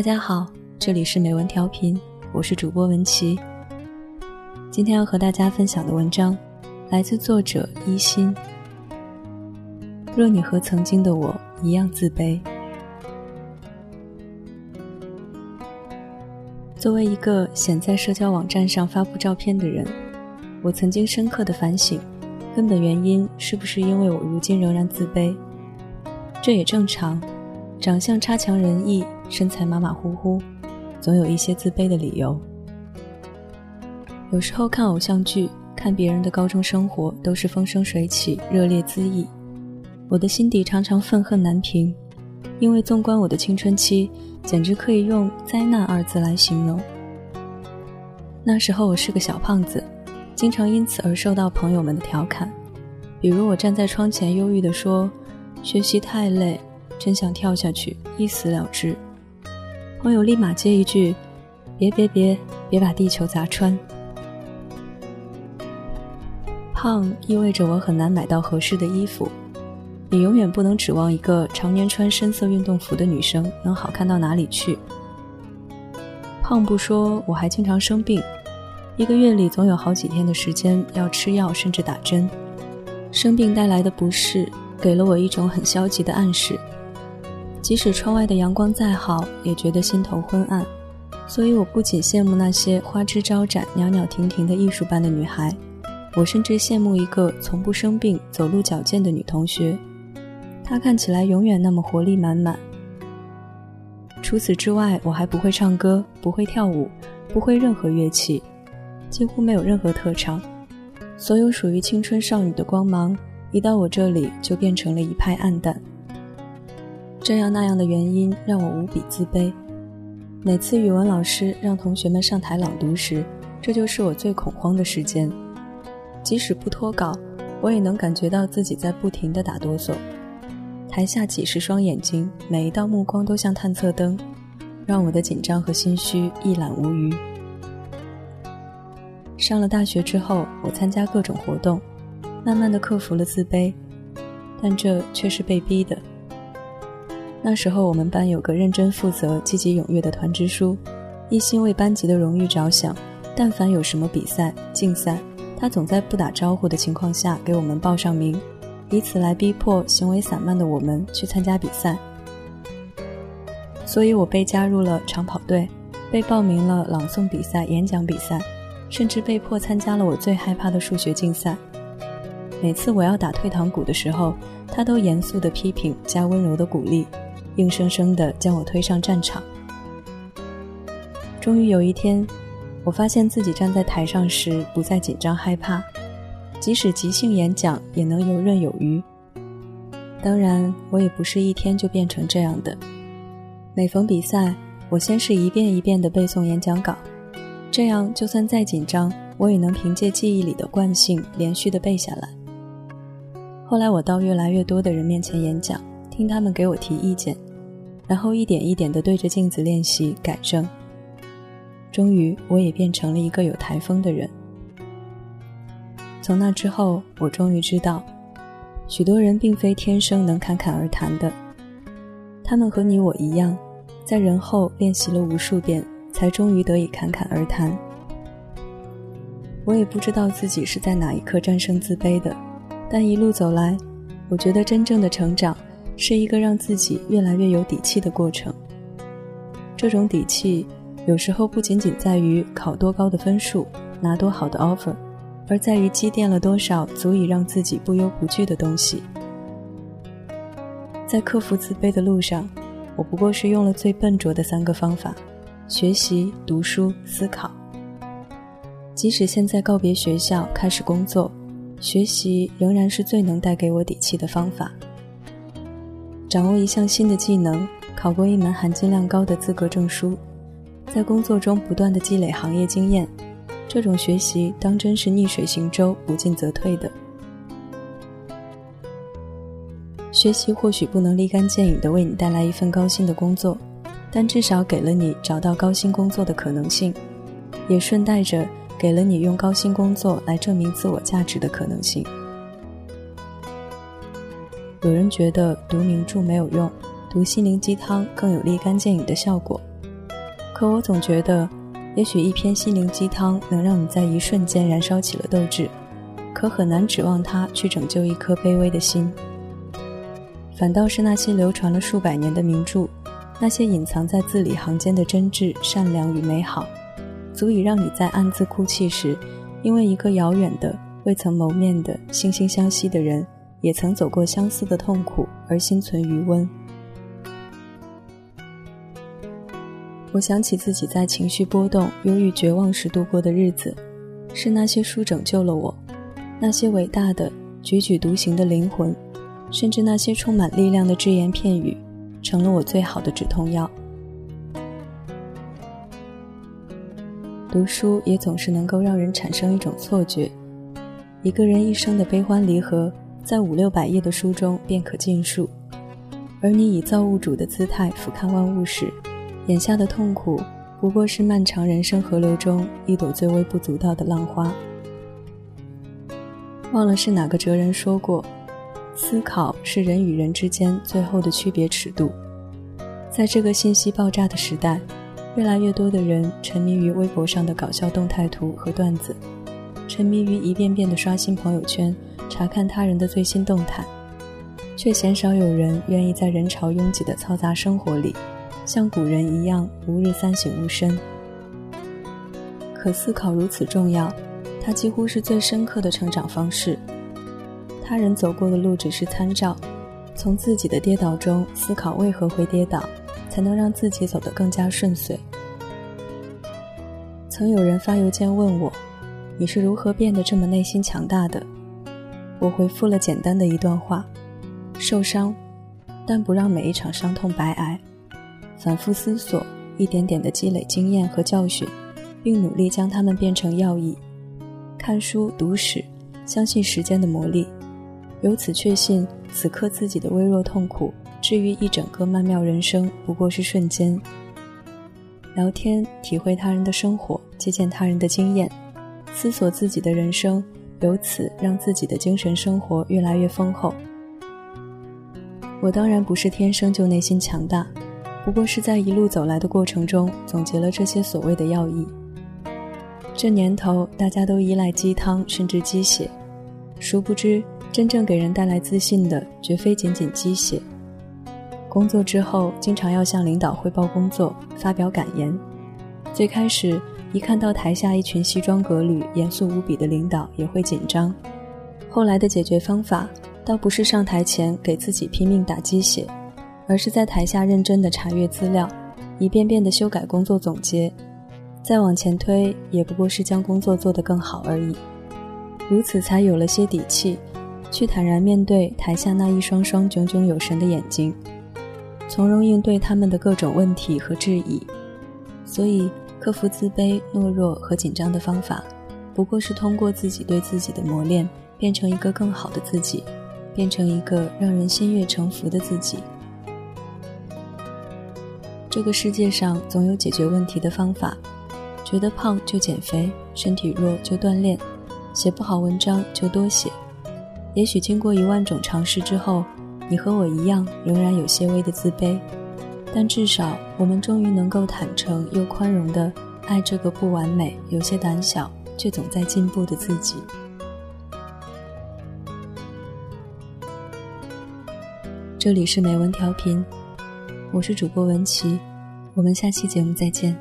大家好，这里是美文调频，我是主播文琪。今天要和大家分享的文章来自作者一心。若你和曾经的我一样自卑，作为一个显在社交网站上发布照片的人，我曾经深刻的反省，根本原因是不是因为我如今仍然自卑？这也正常，长相差强人意。身材马马虎虎，总有一些自卑的理由。有时候看偶像剧，看别人的高中生活都是风生水起、热烈恣意，我的心底常常愤恨难平，因为纵观我的青春期，简直可以用“灾难”二字来形容。那时候我是个小胖子，经常因此而受到朋友们的调侃，比如我站在窗前忧郁地说：“学习太累，真想跳下去一死了之。”朋友立马接一句：“别别别，别把地球砸穿。”胖意味着我很难买到合适的衣服，你永远不能指望一个常年穿深色运动服的女生能好看到哪里去。胖不说，我还经常生病，一个月里总有好几天的时间要吃药甚至打针。生病带来的不适，给了我一种很消极的暗示。即使窗外的阳光再好，也觉得心头昏暗。所以，我不仅羡慕那些花枝招展、袅袅婷婷的艺术般的女孩，我甚至羡慕一个从不生病、走路矫健的女同学。她看起来永远那么活力满满。除此之外，我还不会唱歌，不会跳舞，不会任何乐器，几乎没有任何特长。所有属于青春少女的光芒，一到我这里就变成了一派暗淡。这样那样的原因让我无比自卑。每次语文老师让同学们上台朗读时，这就是我最恐慌的时间。即使不脱稿，我也能感觉到自己在不停地打哆嗦。台下几十双眼睛，每一道目光都像探测灯，让我的紧张和心虚一览无余。上了大学之后，我参加各种活动，慢慢的克服了自卑，但这却是被逼的。那时候我们班有个认真负责、积极踊跃的团支书，一心为班级的荣誉着想。但凡有什么比赛、竞赛，他总在不打招呼的情况下给我们报上名，以此来逼迫行为散漫的我们去参加比赛。所以我被加入了长跑队，被报名了朗诵比赛、演讲比赛，甚至被迫参加了我最害怕的数学竞赛。每次我要打退堂鼓的时候，他都严肃的批评加温柔的鼓励。硬生生地将我推上战场。终于有一天，我发现自己站在台上时不再紧张害怕，即使即兴演讲也能游刃有余。当然，我也不是一天就变成这样的。每逢比赛，我先是一遍一遍地背诵演讲稿，这样就算再紧张，我也能凭借记忆里的惯性连续地背下来。后来，我到越来越多的人面前演讲。听他们给我提意见，然后一点一点地对着镜子练习改正。终于，我也变成了一个有台风的人。从那之后，我终于知道，许多人并非天生能侃侃而谈的，他们和你我一样，在人后练习了无数遍，才终于得以侃侃而谈。我也不知道自己是在哪一刻战胜自卑的，但一路走来，我觉得真正的成长。是一个让自己越来越有底气的过程。这种底气，有时候不仅仅在于考多高的分数，拿多好的 offer，而在于积淀了多少足以让自己不忧不惧的东西。在克服自卑的路上，我不过是用了最笨拙的三个方法：学习、读书、思考。即使现在告别学校，开始工作，学习仍然是最能带给我底气的方法。掌握一项新的技能，考过一门含金量高的资格证书，在工作中不断的积累行业经验，这种学习当真是逆水行舟，不进则退的。学习或许不能立竿见影的为你带来一份高薪的工作，但至少给了你找到高薪工作的可能性，也顺带着给了你用高薪工作来证明自我价值的可能性。有人觉得读名著没有用，读心灵鸡汤更有立竿见影的效果。可我总觉得，也许一篇心灵鸡汤能让你在一瞬间燃烧起了斗志，可很难指望它去拯救一颗卑微的心。反倒是那些流传了数百年的名著，那些隐藏在字里行间的真挚、善良与美好，足以让你在暗自哭泣时，因为一个遥远的、未曾谋面的惺惺相惜的人，也曾走过相似的痛苦而心存余温。我想起自己在情绪波动、忧郁、绝望时度过的日子，是那些书拯救了我，那些伟大的、踽踽独行的灵魂。甚至那些充满力量的只言片语，成了我最好的止痛药。读书也总是能够让人产生一种错觉，一个人一生的悲欢离合，在五六百页的书中便可尽数。而你以造物主的姿态俯瞰万物时，眼下的痛苦不过是漫长人生河流中一朵最微不足道的浪花。忘了是哪个哲人说过。思考是人与人之间最后的区别尺度。在这个信息爆炸的时代，越来越多的人沉迷于微博上的搞笑动态图和段子，沉迷于一遍遍的刷新朋友圈，查看他人的最新动态，却鲜少有人愿意在人潮拥挤的嘈杂生活里，像古人一样吾日三省吾身。可思考如此重要，它几乎是最深刻的成长方式。他人走过的路只是参照，从自己的跌倒中思考为何会跌倒，才能让自己走得更加顺遂。曾有人发邮件问我：“你是如何变得这么内心强大的？”我回复了简单的一段话：受伤，但不让每一场伤痛白挨；反复思索，一点点的积累经验和教训，并努力将它们变成要义；看书读史，相信时间的魔力。由此确信，此刻自己的微弱痛苦，治愈一整个曼妙人生不过是瞬间。聊天，体会他人的生活，借鉴他人的经验，思索自己的人生，由此让自己的精神生活越来越丰厚。我当然不是天生就内心强大，不过是在一路走来的过程中，总结了这些所谓的要义。这年头，大家都依赖鸡汤，甚至鸡血，殊不知。真正给人带来自信的，绝非仅仅鸡血。工作之后，经常要向领导汇报工作、发表感言。最开始，一看到台下一群西装革履、严肃无比的领导，也会紧张。后来的解决方法，倒不是上台前给自己拼命打鸡血，而是在台下认真的查阅资料，一遍遍的修改工作总结。再往前推，也不过是将工作做得更好而已。如此，才有了些底气。去坦然面对台下那一双双炯炯有神的眼睛，从容应对他们的各种问题和质疑。所以，克服自卑、懦弱和紧张的方法，不过是通过自己对自己的磨练，变成一个更好的自己，变成一个让人心悦诚服的自己。这个世界上总有解决问题的方法，觉得胖就减肥，身体弱就锻炼，写不好文章就多写。也许经过一万种尝试之后，你和我一样，仍然有些微的自卑，但至少我们终于能够坦诚又宽容的爱这个不完美、有些胆小却总在进步的自己。这里是美文调频，我是主播文琪，我们下期节目再见。